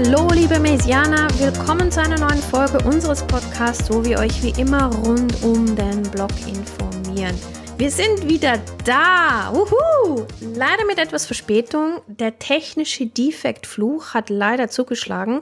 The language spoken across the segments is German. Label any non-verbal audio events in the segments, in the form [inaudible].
Hallo, liebe Mesianer, willkommen zu einer neuen Folge unseres Podcasts, wo wir euch wie immer rund um den Blog informieren. Wir sind wieder da. Wuhu! Leider mit etwas Verspätung. Der technische Defektfluch hat leider zugeschlagen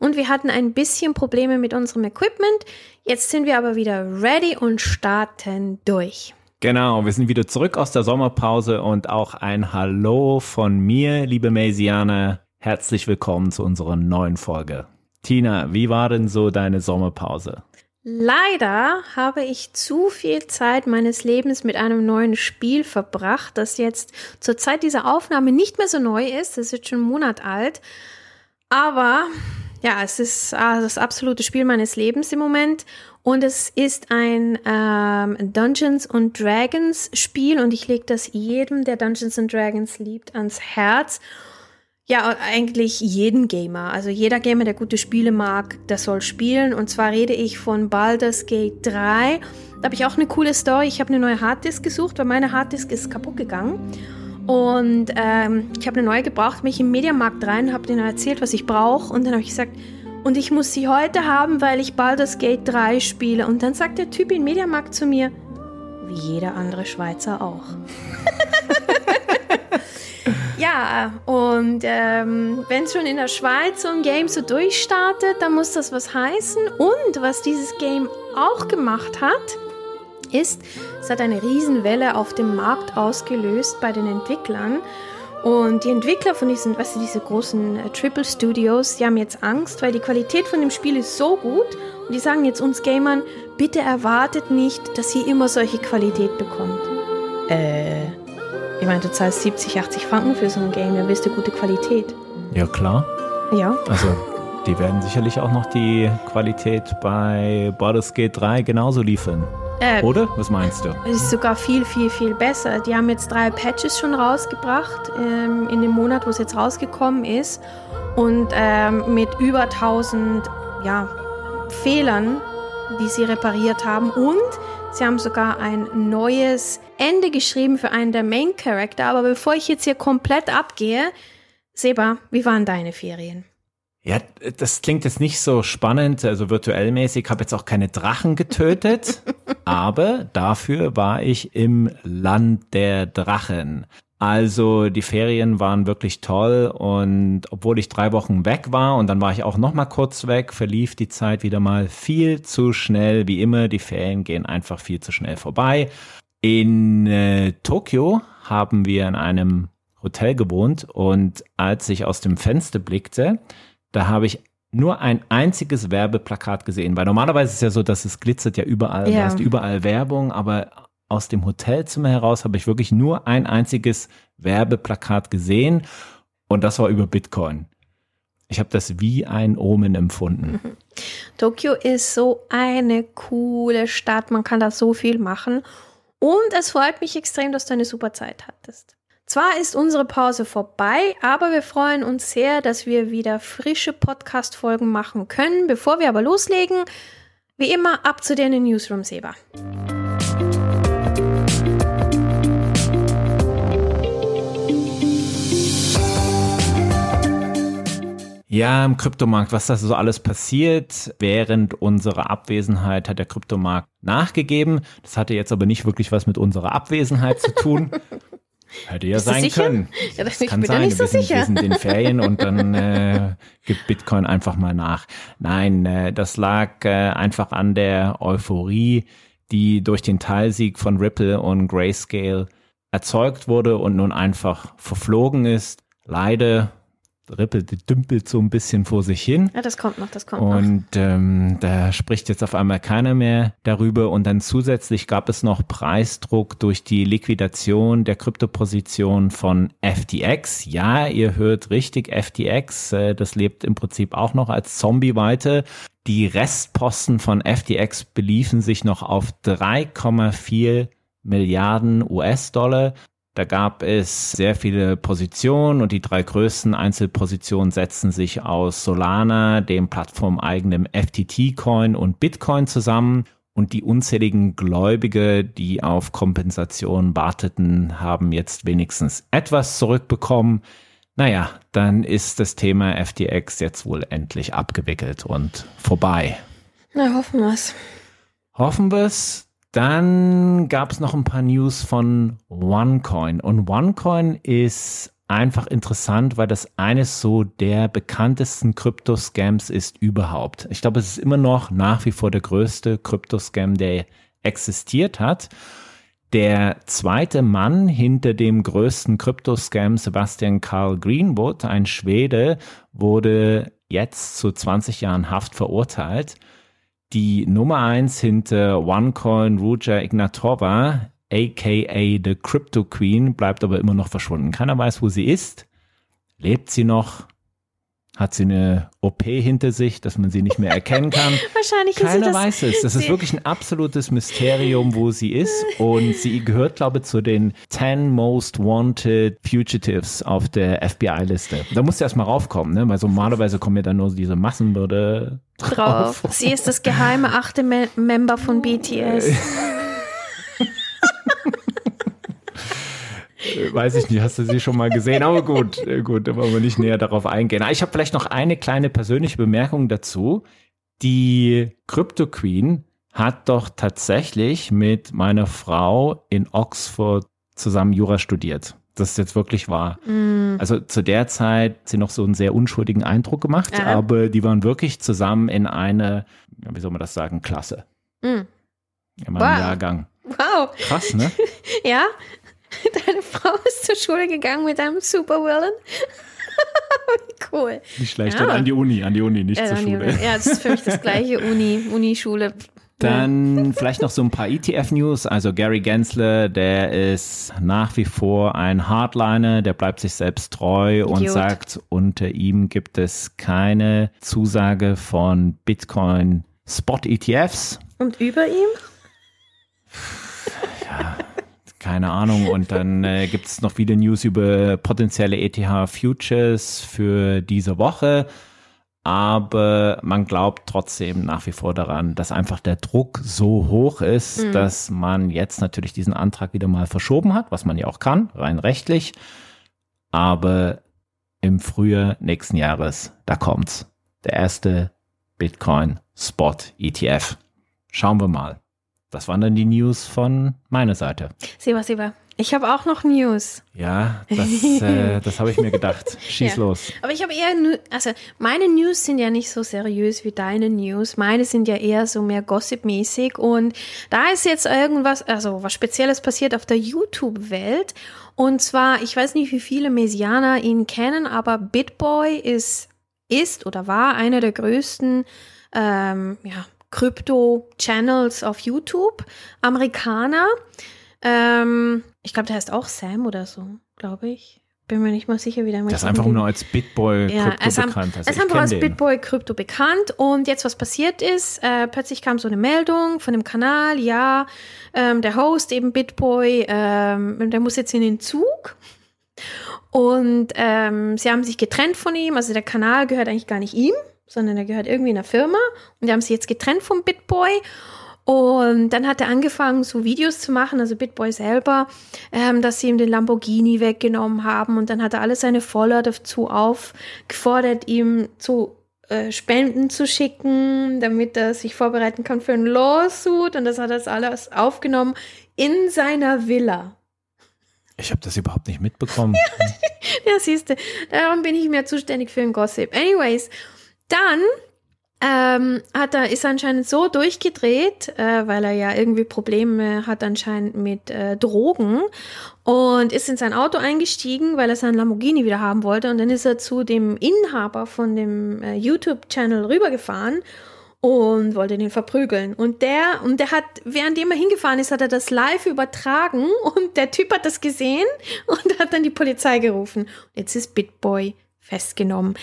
und wir hatten ein bisschen Probleme mit unserem Equipment. Jetzt sind wir aber wieder ready und starten durch. Genau, wir sind wieder zurück aus der Sommerpause und auch ein Hallo von mir, liebe Maisianer. Herzlich willkommen zu unserer neuen Folge. Tina, wie war denn so deine Sommerpause? Leider habe ich zu viel Zeit meines Lebens mit einem neuen Spiel verbracht, das jetzt zur Zeit dieser Aufnahme nicht mehr so neu ist. Das ist jetzt schon einen Monat alt. Aber ja, es ist ah, das absolute Spiel meines Lebens im Moment. Und es ist ein ähm, Dungeons and Dragons Spiel und ich lege das jedem, der Dungeons and Dragons liebt, ans Herz. Ja, eigentlich jeden Gamer. Also jeder Gamer, der gute Spiele mag, der soll spielen. Und zwar rede ich von Baldur's Gate 3. Da habe ich auch eine coole Story. Ich habe eine neue Harddisk gesucht, weil meine Harddisk ist kaputt gegangen. Und ähm, ich habe eine neue gebraucht, mich im Mediamarkt rein, habe denen erzählt, was ich brauche. Und dann habe ich gesagt, und ich muss sie heute haben, weil ich Baldur's Gate 3 spiele. Und dann sagt der Typ im Mediamarkt zu mir, wie jeder andere Schweizer auch. [laughs] Ja, und ähm, wenn schon in der Schweiz so ein Game so durchstartet, dann muss das was heißen. Und was dieses Game auch gemacht hat, ist, es hat eine Riesenwelle auf dem Markt ausgelöst bei den Entwicklern. Und die Entwickler von diesen, weißt diese großen äh, Triple Studios, die haben jetzt Angst, weil die Qualität von dem Spiel ist so gut. Und die sagen jetzt uns Gamern, bitte erwartet nicht, dass ihr immer solche Qualität bekommt. Äh, ich meine, du zahlst 70, 80 Franken für so ein Game, da willst du gute Qualität. Ja, klar. Ja. Also, die werden sicherlich auch noch die Qualität bei Baldur's Gate 3 genauso liefern. Äh, Oder? Was meinst du? Es ist sogar viel, viel, viel besser. Die haben jetzt drei Patches schon rausgebracht ähm, in dem Monat, wo es jetzt rausgekommen ist. Und ähm, mit über 1000 ja, Fehlern, die sie repariert haben. Und Sie haben sogar ein neues Ende geschrieben für einen der Main Character. Aber bevor ich jetzt hier komplett abgehe, Seba, wie waren deine Ferien? Ja, das klingt jetzt nicht so spannend, also virtuell mäßig. Habe jetzt auch keine Drachen getötet, [laughs] aber dafür war ich im Land der Drachen. Also die Ferien waren wirklich toll und obwohl ich drei Wochen weg war und dann war ich auch noch mal kurz weg, verlief die Zeit wieder mal viel zu schnell. Wie immer, die Ferien gehen einfach viel zu schnell vorbei. In äh, Tokio haben wir in einem Hotel gewohnt und als ich aus dem Fenster blickte, da habe ich nur ein einziges Werbeplakat gesehen, weil normalerweise ist es ja so, dass es glitzert ja überall, ja. du hast überall Werbung, aber aus dem Hotelzimmer heraus habe ich wirklich nur ein einziges Werbeplakat gesehen und das war über Bitcoin. Ich habe das wie ein Omen empfunden. Mhm. Tokio ist so eine coole Stadt, man kann da so viel machen und es freut mich extrem, dass du eine super Zeit hattest. Zwar ist unsere Pause vorbei, aber wir freuen uns sehr, dass wir wieder frische Podcast-Folgen machen können. Bevor wir aber loslegen, wie immer ab zu dir in den Newsroom, Seba. Ja, im Kryptomarkt, was da so alles passiert. Während unserer Abwesenheit hat der Kryptomarkt nachgegeben. Das hatte jetzt aber nicht wirklich was mit unserer Abwesenheit zu tun. [laughs] Hätte ja Bist sein können. Ja, das kann sein. So wir, sind, wir, sind, in Ferien und dann [laughs] äh, gibt Bitcoin einfach mal nach. Nein, äh, das lag äh, einfach an der Euphorie, die durch den Teilsieg von Ripple und Grayscale erzeugt wurde und nun einfach verflogen ist. Leider rippelt, dümpelt so ein bisschen vor sich hin. Ja, das kommt noch, das kommt und, noch. Und ähm, da spricht jetzt auf einmal keiner mehr darüber. Und dann zusätzlich gab es noch Preisdruck durch die Liquidation der Kryptoposition von FTX. Ja, ihr hört richtig, FTX, äh, das lebt im Prinzip auch noch als Zombie weiter. Die Restposten von FTX beliefen sich noch auf 3,4 Milliarden US-Dollar. Da gab es sehr viele Positionen und die drei größten Einzelpositionen setzen sich aus Solana, dem plattformeigenem FTT-Coin und Bitcoin zusammen. Und die unzähligen Gläubige, die auf Kompensation warteten, haben jetzt wenigstens etwas zurückbekommen. Naja, dann ist das Thema FTX jetzt wohl endlich abgewickelt und vorbei. Na, hoffen wir's. Hoffen wir's. Dann gab es noch ein paar News von OneCoin. Und OneCoin ist einfach interessant, weil das eines so der bekanntesten Krypto-Scams ist überhaupt. Ich glaube, es ist immer noch nach wie vor der größte Krypto-Scam, der existiert hat. Der zweite Mann hinter dem größten Krypto-Scam, Sebastian Carl Greenwood, ein Schwede, wurde jetzt zu 20 Jahren Haft verurteilt. Die Nummer eins hinter OneCoin, Ruja Ignatova, aka The Crypto Queen, bleibt aber immer noch verschwunden. Keiner weiß, wo sie ist. Lebt sie noch? Hat sie eine OP hinter sich, dass man sie nicht mehr erkennen kann? [laughs] Wahrscheinlich Keiner ist sie weiß es. Das ist wirklich ein absolutes Mysterium, wo sie ist. Und sie gehört, glaube ich, zu den 10 Most Wanted Fugitives auf der FBI-Liste. Da muss sie erstmal raufkommen, ne? weil so normalerweise kommen ja dann nur diese Massenbürde drauf. drauf. Sie ist das geheime achte Me Member von BTS. [laughs] [laughs] Weiß ich nicht, hast du sie schon mal gesehen? Aber gut, äh, gut, da wollen wir nicht näher darauf eingehen. Ich habe vielleicht noch eine kleine persönliche Bemerkung dazu. Die Crypto Queen hat doch tatsächlich mit meiner Frau in Oxford zusammen Jura studiert. Das ist jetzt wirklich wahr. Mm. Also zu der Zeit hat sie noch so einen sehr unschuldigen Eindruck gemacht, Aha. aber die waren wirklich zusammen in eine, wie soll man das sagen, Klasse. Mm. In meinem Wow. Jahrgang. Wow, Krass, ne? [laughs] ja? [laughs] Deine Frau ist zur Schule gegangen mit einem Supervillain? [laughs] Wie cool. Nicht schlecht. Ja. Und an die Uni, an die Uni, nicht Ja, zur dann- Schule. ja, das ist für mich das [laughs] gleiche Uni, Unischule. Dann vielleicht noch so ein paar ETF-News. Also Gary Gensler, der ist nach wie vor ein Hardliner, der bleibt sich selbst treu und Idiot. sagt, unter ihm gibt es keine Zusage von Bitcoin Spot ETFs. Und über ihm? Keine Ahnung. Und dann äh, gibt es noch viele News über potenzielle ETH Futures für diese Woche. Aber man glaubt trotzdem nach wie vor daran, dass einfach der Druck so hoch ist, dass man jetzt natürlich diesen Antrag wieder mal verschoben hat, was man ja auch kann, rein rechtlich. Aber im Frühjahr nächsten Jahres, da kommt's. Der erste Bitcoin Spot ETF. Schauen wir mal. Das waren dann die News von meiner Seite. Seba, Seba. Ich habe auch noch News. Ja, das, äh, das habe ich mir gedacht. [laughs] Schieß Ja. los. Aber ich habe eher, also meine News sind ja nicht so seriös wie deine News. Meine sind ja eher so mehr Gossip-mäßig. Und da ist jetzt irgendwas, also was Spezielles passiert auf der YouTube-Welt. Und zwar, ich weiß nicht, wie viele Mesianer ihn kennen, aber BitBoy ist, ist oder war einer der größten, ähm, ja, Krypto-Channels auf YouTube. Amerikaner. Ähm, ich glaube, der heißt auch Sam oder so, glaube ich. Bin mir nicht mal sicher, wie der Das ist einfach nur als Bitboy ja, Krypto er bekannt. Also er ist einfach als den. Bitboy Krypto bekannt. Und jetzt, was passiert ist, äh, plötzlich kam so eine Meldung von dem Kanal, ja, ähm, der Host, eben Bitboy, ähm, der muss jetzt in den Zug. Und ähm, sie haben sich getrennt von ihm. Also der Kanal gehört eigentlich gar nicht ihm, sondern er gehört irgendwie einer Firma. Und die haben sich jetzt getrennt vom Bitboy. Und dann hat er angefangen, so Videos zu machen, also Bitboy selber, ähm, dass sie ihm den Lamborghini weggenommen haben. Und dann hat er alle seine Follower dazu aufgefordert, ihm zu äh, Spenden zu schicken, damit er sich vorbereiten kann für ein Lawsuit. Und das hat er alles aufgenommen in seiner Villa. Ich habe das überhaupt nicht mitbekommen. [laughs] Ja, siehst du, darum bin ich mehr zuständig für den Gossip. Anyways, dann ähm, hat er, ist anscheinend so durchgedreht, äh, weil er ja irgendwie Probleme hat anscheinend mit äh, Drogen und ist in sein Auto eingestiegen, weil er seinen Lamborghini wieder haben wollte und dann ist er zu dem Inhaber von dem äh, YouTube-Channel rübergefahren und wollte den verprügeln. Und der, und der hat, währenddem er hingefahren ist, hat er das live übertragen und der Typ hat das gesehen und hat dann die Polizei gerufen. Jetzt ist Bitboy festgenommen.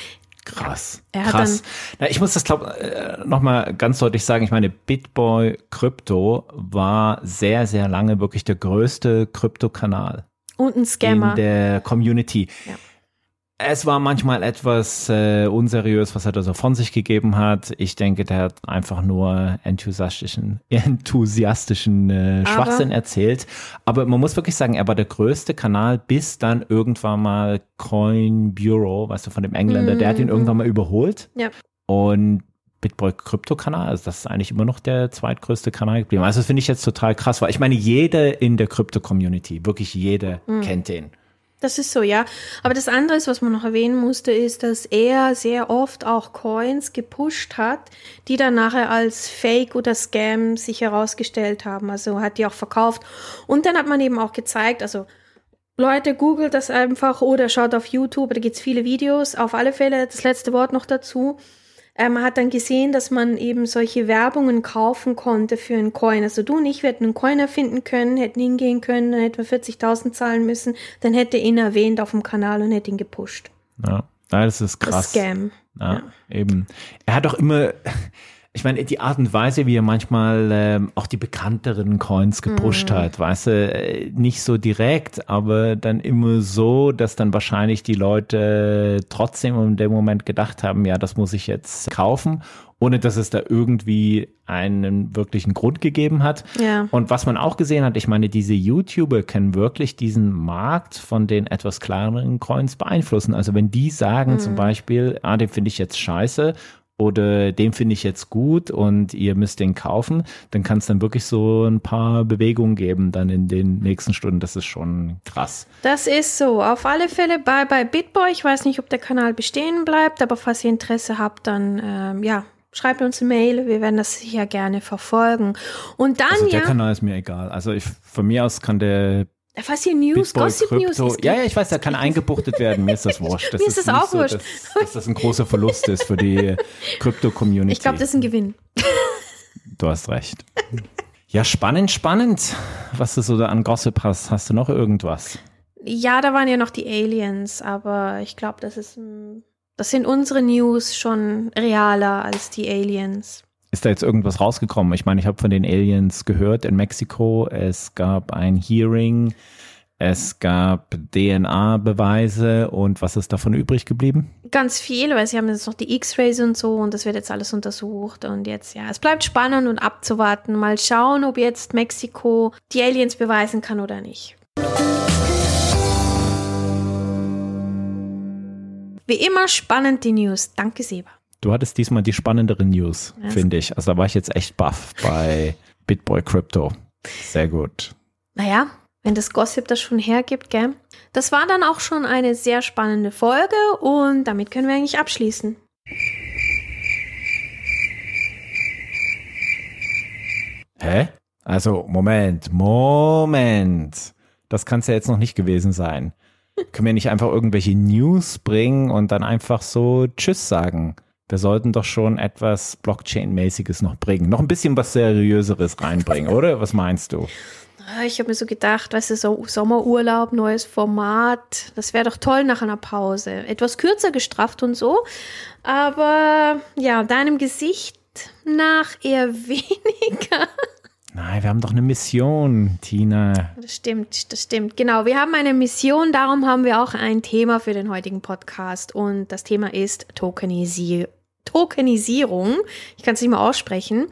Krass. Krass. Na, ich muss das glaube äh, nochmal ganz deutlich sagen. Ich meine, Bitboy Crypto war sehr, sehr lange wirklich der größte Kryptokanal Und ein Scammer. in der Community. Ja. Es war manchmal etwas äh, unseriös, was er da so von sich gegeben hat. Ich denke, der hat einfach nur enthusiastischen, [laughs] enthusiastischen äh, Schwachsinn erzählt. Aber man muss wirklich sagen, er war der größte Kanal, bis dann irgendwann mal Coin Bureau, weißt du, von dem Engländer, der hat ihn mm. irgendwann mal überholt. Ja. Und Bitboy Krypto-Kanal, also das ist eigentlich immer noch der zweitgrößte Kanal geblieben. Also das finde ich jetzt total krass, weil ich meine, jeder in der Krypto-Community, wirklich jeder mm. kennt den. Das ist so, ja. Aber das andere, was man noch erwähnen musste, ist, dass er sehr oft auch Coins gepusht hat, die dann nachher als Fake oder Scam sich herausgestellt haben. Also hat die auch verkauft. Und dann hat man eben auch gezeigt, also Leute, googelt das einfach oder schaut auf YouTube, da gibt's viele Videos. Auf alle Fälle das letzte Wort noch dazu. Ähm, man hat dann gesehen, dass man eben solche Werbungen kaufen konnte für einen Coin. Also du und ich, wir hätten einen Coin erfinden können, hätten hingehen können, dann hätten wir 40.000 zahlen müssen, dann hätte ihn erwähnt auf dem Kanal und hätte ihn gepusht. Ja, das ist krass. Das Scam. Ja, ja, eben. Er hat auch immer, ich meine, die Art und Weise, wie er manchmal ähm, auch die bekannteren Coins gepusht mhm. hat, weißt du, äh, nicht so direkt, aber dann immer so, dass dann wahrscheinlich die Leute trotzdem in dem Moment gedacht haben, ja, das muss ich jetzt kaufen, ohne dass es da irgendwie einen wirklichen Grund gegeben hat. Ja. Und was man auch gesehen hat, ich meine, diese YouTuber können wirklich diesen Markt von den etwas kleineren Coins beeinflussen. Also wenn die sagen mhm. zum Beispiel, ah, den finde ich jetzt scheiße oder den finde ich jetzt gut und ihr müsst den kaufen, dann kann es dann wirklich so ein paar Bewegungen geben dann in den nächsten Stunden. Das ist schon krass. Das ist so. Auf alle Fälle bei, bei Bitboy. Ich weiß nicht, ob der Kanal bestehen bleibt, aber falls ihr Interesse habt, dann ähm, ja, schreibt uns eine Mail. Wir werden das sicher gerne verfolgen. Und dann also der ja. Kanal ist mir egal. Also ich, von mir aus kann der was hier News, Bitboy Gossip Krypto. News. Ja, ja, ich weiß, da kann eingebuchtet werden. Mir ist das wurscht. Das [laughs] Mir ist, ist das auch so, wurscht. Dass, dass, das ein großer Verlust ist für die [laughs] Krypto-Community. Ich glaube, das ist ein Gewinn. Du hast recht. Ja, spannend, spannend, was du so da an Gossip hast. Hast du noch irgendwas? Ja, da waren ja noch die Aliens, aber ich glaube, das ist, das sind unsere News schon realer als die Aliens. Ist da jetzt irgendwas rausgekommen? Ich meine, ich habe von den Aliens gehört in Mexiko. Es gab ein Hearing, es gab DNA-Beweise und was ist davon übrig geblieben? Ganz viel, weil sie haben jetzt noch die X-Rays und so und das wird jetzt alles untersucht und jetzt, ja, es bleibt spannend und abzuwarten. Mal schauen, ob jetzt Mexiko die Aliens beweisen kann oder nicht. Wie immer spannend die News. Danke, Seba. Du hattest diesmal die spannenderen News, finde ich. Also da war ich jetzt echt baff bei Bitboy Crypto. Sehr gut. Naja, wenn das Gossip das schon hergibt, gell? Das war dann auch schon eine sehr spannende Folge und damit können wir eigentlich abschließen. Hä? Also, Moment, Moment. Das kann es ja jetzt noch nicht gewesen sein. [laughs] Können wir nicht einfach irgendwelche News bringen und dann einfach so Tschüss sagen? Wir sollten doch schon etwas Blockchain-mäßiges noch bringen. Noch ein bisschen was Seriöseres reinbringen, oder? Was meinst du? Ah, ich habe mir so gedacht, weißt du, so Sommerurlaub, neues Format, das wäre doch toll nach einer Pause. Etwas kürzer gestrafft und so, aber ja, deinem Gesicht nach eher [laughs] weniger. Nein, wir haben doch eine Mission, Tina. Das stimmt, das stimmt. Genau, wir haben eine Mission, darum haben wir auch ein Thema für den heutigen Podcast und das Thema ist Tokenisier Tokenisierung. Ich kann es nicht mal aussprechen.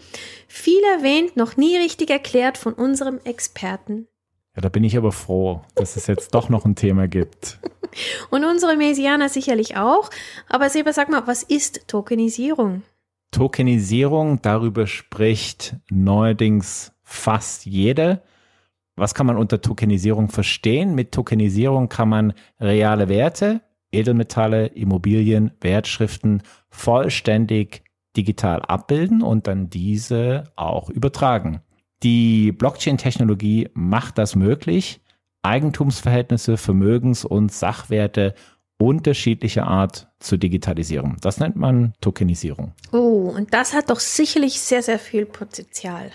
Viel erwähnt, noch nie richtig erklärt von unserem Experten. Ja, da bin ich aber froh, dass es jetzt doch noch ein Thema gibt. [laughs] Und unsere Mesianer sicherlich auch. Aber Seba, sag mal, was ist Tokenisierung? Tokenisierung, darüber spricht neuerdings fast jeder. Was kann man unter Tokenisierung verstehen? Mit Tokenisierung kann man reale Werte, Edelmetalle, Immobilien, Wertschriften vollständig digital abbilden und dann diese auch übertragen. Die Blockchain-Technologie macht das möglich, Eigentumsverhältnisse, Vermögens- und Sachwerte unterschiedlicher Art zu digitalisieren. Das nennt man Tokenisierung. Oh, und das hat doch sicherlich sehr, sehr viel Potenzial.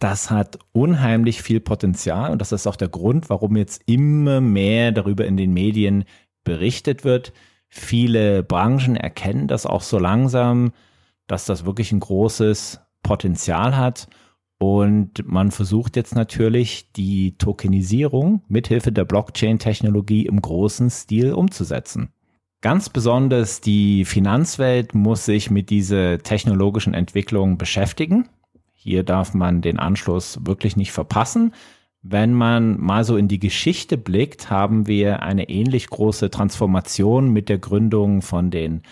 Das hat unheimlich viel Potenzial und das ist auch der Grund, warum jetzt immer mehr darüber in den Medien berichtet wird. Viele Branchen erkennen das auch so langsam, dass das wirklich ein großes Potenzial hat. Und man versucht jetzt natürlich die Tokenisierung mithilfe der Blockchain-Technologie im großen Stil umzusetzen. Ganz besonders die Finanzwelt muss sich mit dieser technologischen Entwicklung beschäftigen. Hier darf man den Anschluss wirklich nicht verpassen. Wenn man mal so in die Geschichte blickt, haben wir eine ähnlich große Transformation mit der Gründung von den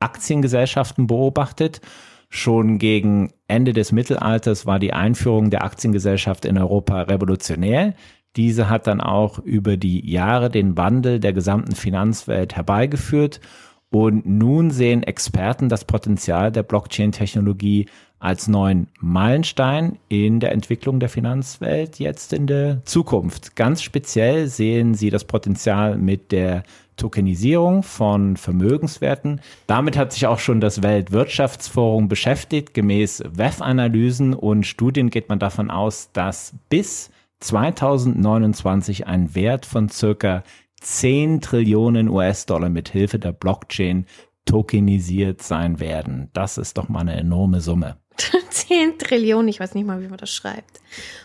Aktiengesellschaften beobachtet. Schon gegen Ende des Mittelalters war die Einführung der Aktiengesellschaft in Europa revolutionär. Diese hat dann auch über die Jahre den Wandel der gesamten Finanzwelt herbeigeführt. Und nun sehen Experten das Potenzial der Blockchain-Technologie als neuen Meilenstein in der Entwicklung der Finanzwelt jetzt in der Zukunft. Ganz speziell sehen sie das Potenzial mit der Tokenisierung von Vermögenswerten. Damit hat sich auch schon das Weltwirtschaftsforum beschäftigt. Gemäß WEF-Analysen und Studien geht man davon aus, dass bis 2029 ein Wert von circa 10 Trillionen US-Dollar mit Hilfe der Blockchain tokenisiert sein werden. Das ist doch mal eine enorme Summe. [laughs] 10 Trillionen, ich weiß nicht mal, wie man das schreibt.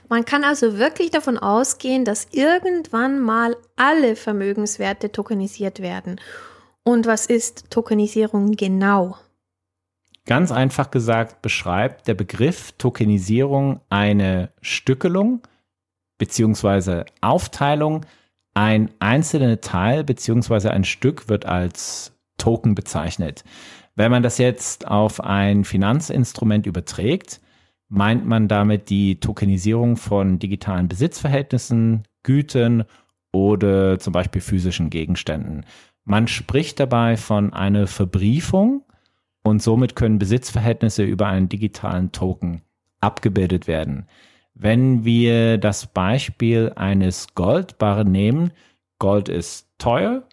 Man kann also wirklich davon ausgehen, dass irgendwann mal alle Vermögenswerte tokenisiert werden. Und was ist Tokenisierung genau? Ganz einfach gesagt beschreibt der Begriff Tokenisierung eine Stückelung bzw. Aufteilung. Ein einzelner Teil bzw. ein Stück wird als Token bezeichnet. Wenn man das jetzt auf ein Finanzinstrument überträgt, meint man damit die Tokenisierung von digitalen Besitzverhältnissen, Gütern oder zum Beispiel physischen Gegenständen. Man spricht dabei von einer Verbriefung und somit können Besitzverhältnisse über einen digitalen Token abgebildet werden. Wenn wir das Beispiel eines Goldbarren nehmen, Gold ist teuer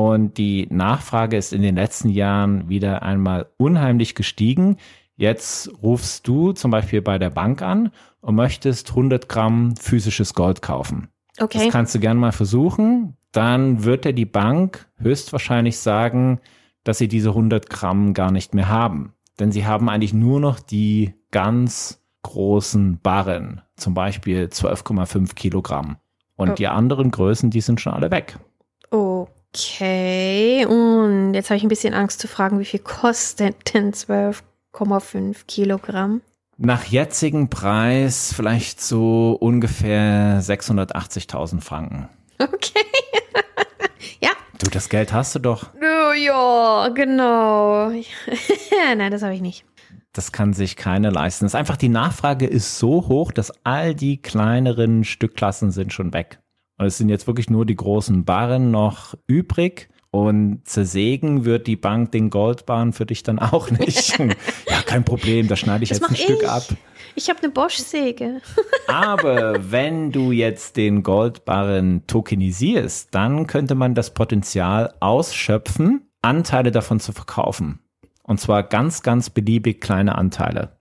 und die Nachfrage ist in den letzten Jahren wieder einmal unheimlich gestiegen. Jetzt rufst du zum Beispiel bei der Bank an und möchtest 100 Gramm physisches Gold kaufen. Okay. Das kannst du gerne mal versuchen. Dann wird dir die Bank höchstwahrscheinlich sagen, dass sie diese 100 Gramm gar nicht mehr haben. Denn sie haben eigentlich nur noch die ganz großen Barren, zum Beispiel 12,5 Kilogramm. Und oh. die anderen Größen, die sind schon alle weg. Okay, und jetzt habe ich ein bisschen Angst zu fragen, wie viel kostet denn 12,5 Kilogramm? Nach jetzigem Preis vielleicht so ungefähr 680.000 Franken. Okay. [laughs] ja. Du, das Geld hast du doch. Oh, ja, genau. [laughs] Nein, das habe ich nicht. Das kann sich keiner leisten. Das ist einfach die Nachfrage ist so hoch, dass all die kleineren Stückklassen sind schon weg. Und es sind jetzt wirklich nur die großen Barren noch übrig. Und zersägen wird die Bank den Goldbarren für dich dann auch nicht. [laughs] ja, kein Problem, da schneide ich das jetzt ein Stück ab. Ich habe eine Bosch-Säge. [laughs] Aber wenn du jetzt den Goldbarren tokenisierst, dann könnte man das Potenzial ausschöpfen, Anteile davon zu verkaufen. Und zwar ganz, ganz beliebig kleine Anteile.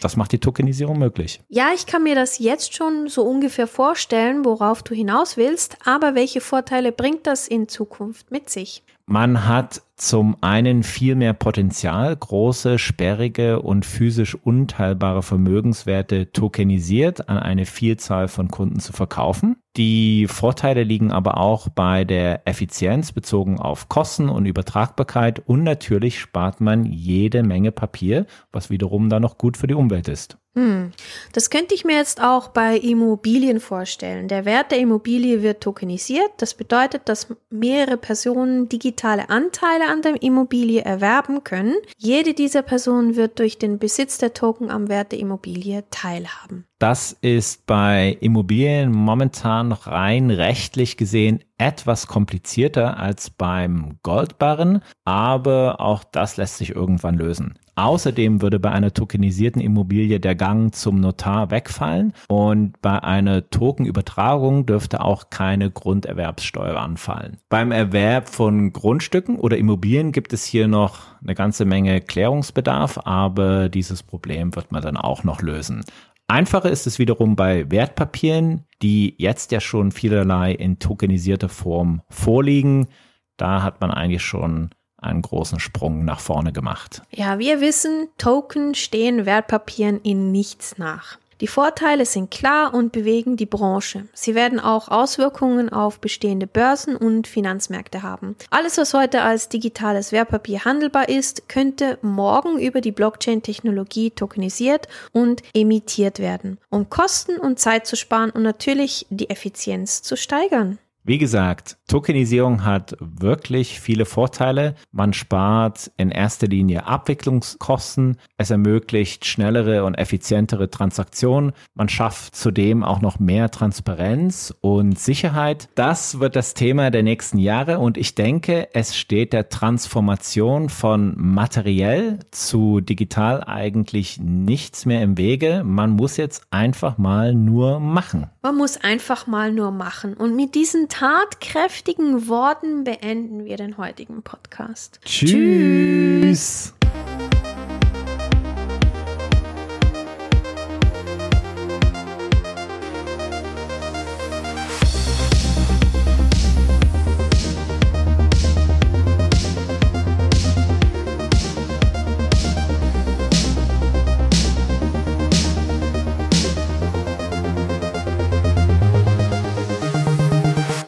Das macht die Tokenisierung möglich. Ja, ich kann mir das jetzt schon so ungefähr vorstellen, worauf du hinaus willst, aber welche Vorteile bringt das in Zukunft mit sich? Man hat zum einen viel mehr Potenzial, große, sperrige und physisch unteilbare Vermögenswerte tokenisiert an eine Vielzahl von Kunden zu verkaufen. Die Vorteile liegen aber auch bei der Effizienz bezogen auf Kosten und Übertragbarkeit und natürlich spart man jede Menge Papier, was wiederum dann noch gut für die Umwelt ist. Hm. Das könnte ich mir jetzt auch bei Immobilien vorstellen. Der Wert der Immobilie wird tokenisiert. Das bedeutet, dass mehrere Personen digitale Anteile an der Immobilie erwerben können. Jede dieser Personen wird durch den Besitz der Token am Wert der Immobilie teilhaben. Das ist bei Immobilien momentan rein rechtlich gesehen etwas komplizierter als beim Goldbarren, aber auch das lässt sich irgendwann lösen. Außerdem würde bei einer tokenisierten Immobilie der Gang zum Notar wegfallen und bei einer Tokenübertragung dürfte auch keine Grunderwerbssteuer anfallen. Beim Erwerb von Grundstücken oder Immobilien gibt es hier noch eine ganze Menge Klärungsbedarf, aber dieses Problem wird man dann auch noch lösen. Einfacher ist es wiederum bei Wertpapieren, die jetzt ja schon vielerlei in tokenisierter Form vorliegen. Da hat man eigentlich schon einen großen Sprung nach vorne gemacht. Ja, wir wissen, Token stehen Wertpapieren in nichts nach. Die Vorteile sind klar und bewegen die Branche. Sie werden auch Auswirkungen auf bestehende Börsen und Finanzmärkte haben. Alles, was heute als digitales Wertpapier handelbar ist, könnte morgen über die Blockchain-Technologie tokenisiert und emittiert werden, um Kosten und Zeit zu sparen und natürlich die Effizienz zu steigern. Wie gesagt, Tokenisierung hat wirklich viele Vorteile. Man spart in erster Linie Abwicklungskosten. Es ermöglicht schnellere und effizientere Transaktionen. Man schafft zudem auch noch mehr Transparenz und Sicherheit. Das wird das Thema der nächsten Jahre und ich denke, es steht der Transformation von materiell zu digital eigentlich nichts mehr im Wege. Man muss jetzt einfach mal nur machen. Man muss einfach mal nur machen. Und mit diesen tatkräftigen Worten beenden wir den heutigen Podcast. Tschüss. Tschüss.